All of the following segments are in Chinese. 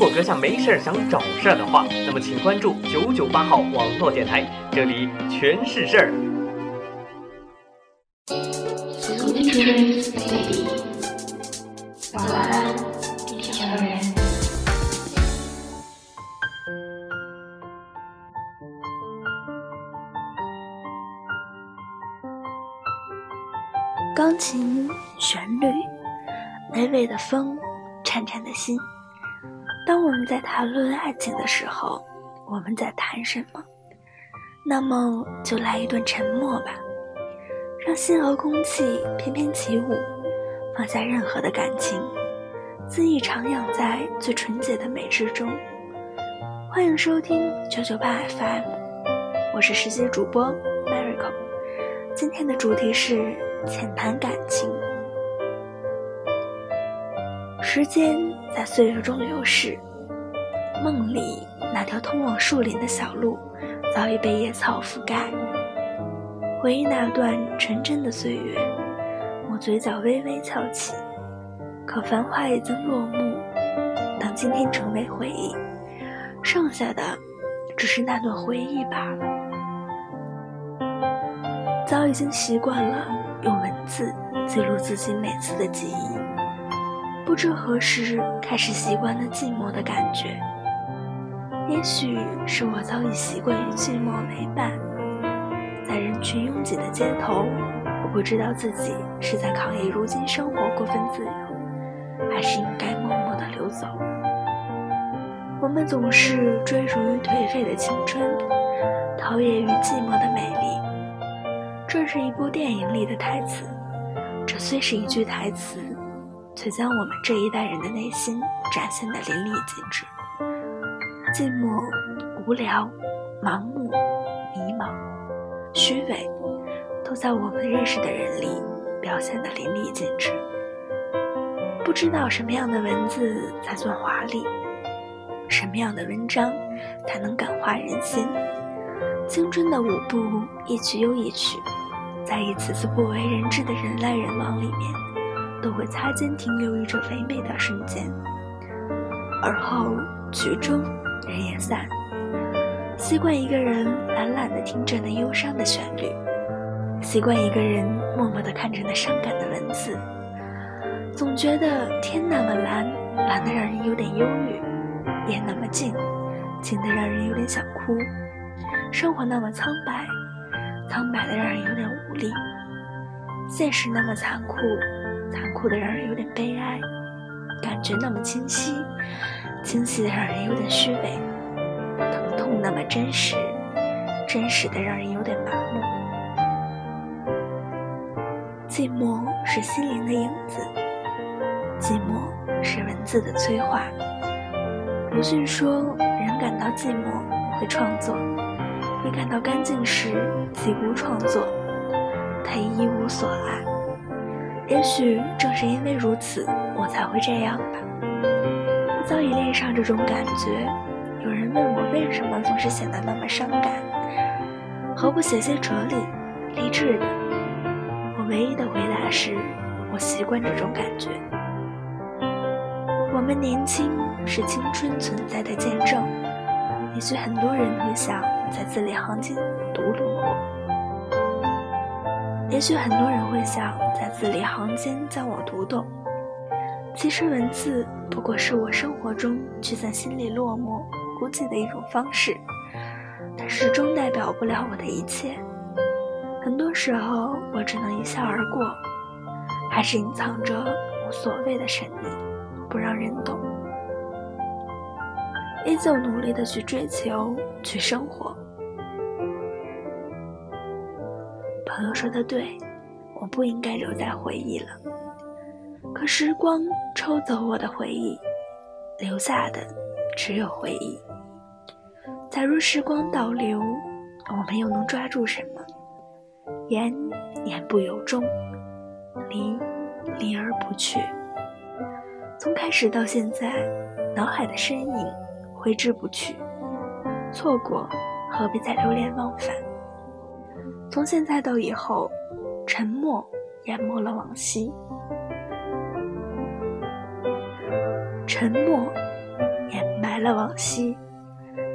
如果阁下没事儿想找事儿的话，那么请关注九九八号网络电台，这里全是事儿。晚安，地球人。钢琴旋律，微微的风，颤颤的心。当我们在谈论爱情的时候，我们在谈什么？那么就来一段沉默吧，让心和空气翩翩起舞，放下任何的感情，恣意徜徉在最纯洁的美之中。欢迎收听九九八 FM，我是实习主播 Miracle，今天的主题是浅谈感情。时间在岁月中流逝，梦里那条通往树林的小路早已被野草覆盖。回忆那段纯真的岁月，我嘴角微微翘起。可繁华已经落幕，当今天成为回忆，剩下的只是那段回忆罢了。早已经习惯了用文字记录自己每次的记忆。不知何时开始习惯了寂寞的感觉，也许是我早已习惯于寂寞为伴，在人群拥挤的街头，我不知道自己是在抗议如今生活过分自由，还是应该默默的流走。我们总是追逐于颓废的青春，陶冶于寂寞的美丽。这是一部电影里的台词，这虽是一句台词。却将我们这一代人的内心展现得淋漓尽致。寂寞、无聊、盲目、迷茫、虚伪，都在我们认识的人里表现得淋漓尽致。不知道什么样的文字才算华丽，什么样的文章才能感化人心。青春的舞步，一曲又一曲，在一次次不为人知的人来人往里面。都会擦肩停留于这唯美的瞬间，而后曲终人也散。习惯一个人懒懒地听着那忧伤的旋律，习惯一个人默默地看着那伤感的文字，总觉得天那么蓝，蓝得让人有点忧郁；夜那么静，静得让人有点想哭；生活那么苍白，苍白得让人有点无力；现实那么残酷。残酷的让人有点悲哀，感觉那么清晰，清晰的让人有点虚伪，疼痛那么真实，真实的让人有点麻木。寂寞是心灵的影子，寂寞是文字的催化。鲁迅说：“人感到寂寞会创作，你感到干净时即无创作，他一无所爱。”也许正是因为如此，我才会这样吧。我早已恋上这种感觉。有人问我为什么总是显得那么伤感，何不写些哲理、励志的？我唯一的回答是：我习惯这种感觉。我们年轻是青春存在的见证。也许很多人会想在字里行间读懂我。也许很多人会想在字里行间将我读懂，其实文字不过是我生活中去在心里落寞孤寂的一种方式，它始终代表不了我的一切。很多时候我只能一笑而过，还是隐藏着无所谓的神秘，不让人懂。依旧努力的去追求，去生活。朋友说的对，我不应该留在回忆了。可时光抽走我的回忆，留下的只有回忆。假如时光倒流，我们又能抓住什么？言言不由衷，离离而不去。从开始到现在，脑海的身影挥之不去。错过，何必再流连忘返？从现在到以后，沉默淹没了往昔，沉默掩埋了往昔。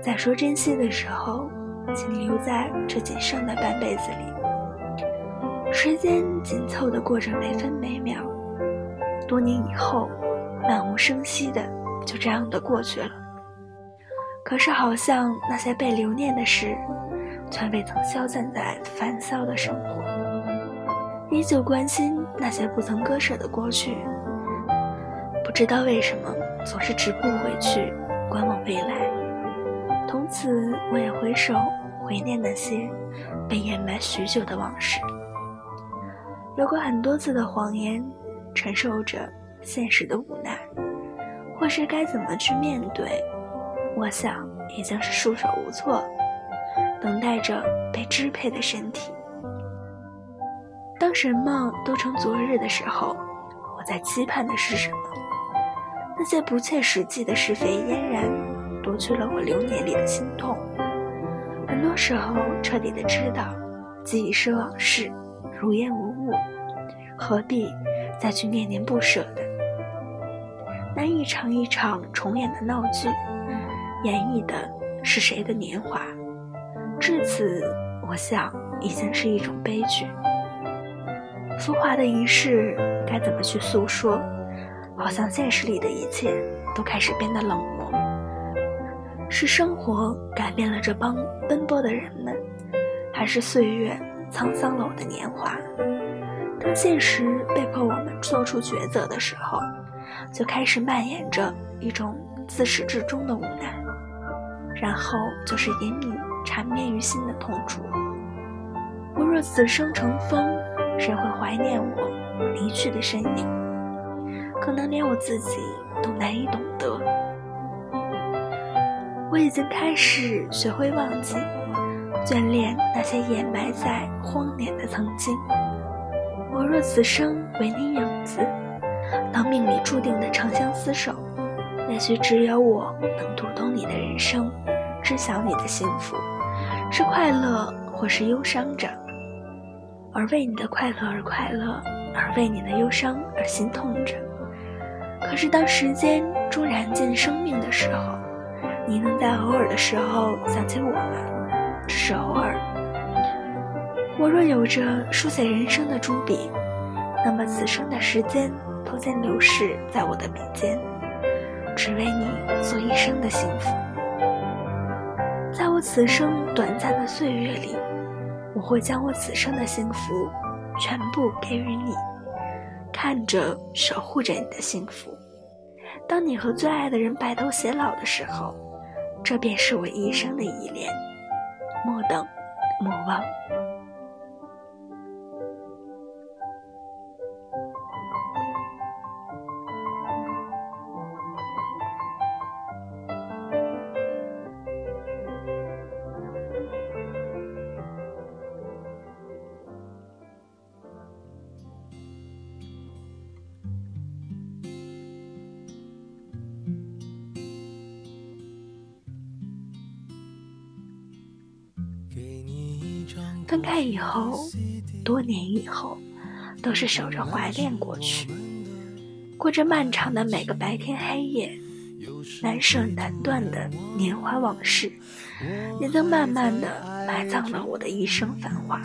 在说珍惜的时候，请留在这仅剩的半辈子里。时间紧凑地过着每分每秒，多年以后，漫无声息的就这样的过去了。可是，好像那些被留念的事，却未曾消散在烦躁的生活，依旧关心那些不曾割舍的过去。不知道为什么，总是止步回去，观望未来。从此，我也回首怀念那些被掩埋许久的往事。有过很多次的谎言，承受着现实的无奈，或是该怎么去面对，我想已经是束手无策，等待着被支配的身体。当什么都成昨日的时候，我在期盼的是什么？那些不切实际的是非嫣然，夺去了我流年里的心痛。很多时候，彻底的知道，既已是往事，如烟无物，何必再去念念不舍的？那一场一场重演的闹剧，演绎的是谁的年华？至此，我想已经是一种悲剧。浮华的一世，该怎么去诉说？好像现实里的一切都开始变得冷漠。是生活改变了这帮奔波的人们，还是岁月沧桑了我的年华？当现实被迫我们做出抉择的时候，就开始蔓延着一种自始至终的无奈，然后就是隐隐缠绵于心的痛楚。我若此生成风，谁会怀念我离去的身影？可能连我自己都难以懂得。我已经开始学会忘记，眷恋那些掩埋在荒年的曾经。我若此生为你影子，当命里注定的长相厮守，也许只有我能读懂你的人生，知晓你的幸福，是快乐或是忧伤着，而为你的快乐而快乐，而为你的忧伤而心痛着。可是，当时间终燃尽生命的时候，你能在偶尔的时候想起我吗？只是偶尔。我若有着书写人生的朱笔，那么此生的时间都将流逝在我的笔尖，只为你做一生的幸福。此生短暂的岁月里，我会将我此生的幸福全部给予你。看着，守护着你的幸福。当你和最爱的人白头偕老的时候，这便是我一生的依恋。莫等，莫忘。分开以后，多年以后，都是守着怀恋过去，过着漫长的每个白天黑夜，难舍难断的年华往事，也曾慢慢的埋葬了我的一生繁华。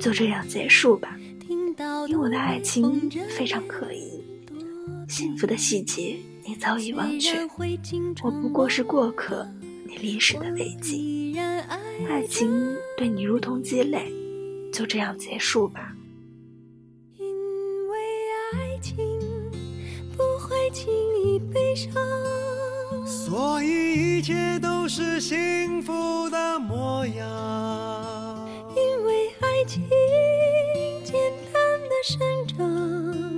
就这样结束吧，因为我的爱情非常可疑，幸福的细节。你早已忘却，我不过是过客，你历史的危机。爱情对你如同鸡肋，就这样结束吧。因为爱情不会轻易悲伤，所以一切都是幸福的模样。因为爱情简单的生长。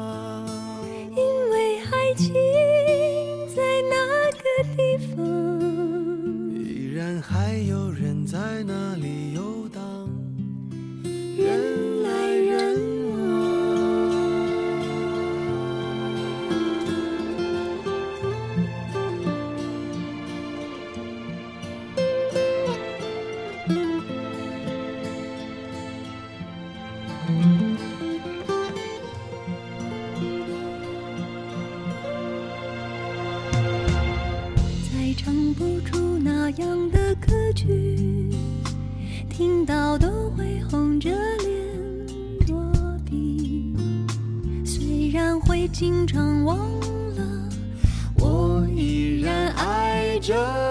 经常忘了，我依然爱着。